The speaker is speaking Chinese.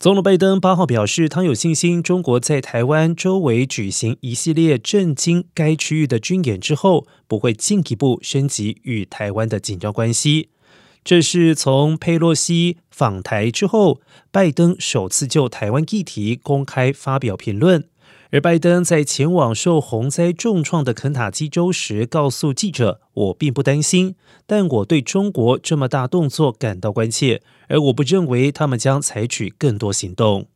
总统拜登八号表示，他有信心，中国在台湾周围举行一系列震惊该区域的军演之后，不会进一步升级与台湾的紧张关系。这是从佩洛西访台之后，拜登首次就台湾议题公开发表评论。而拜登在前往受洪灾重创的肯塔基州时，告诉记者：“我并不担心，但我对中国这么大动作感到关切，而我不认为他们将采取更多行动。”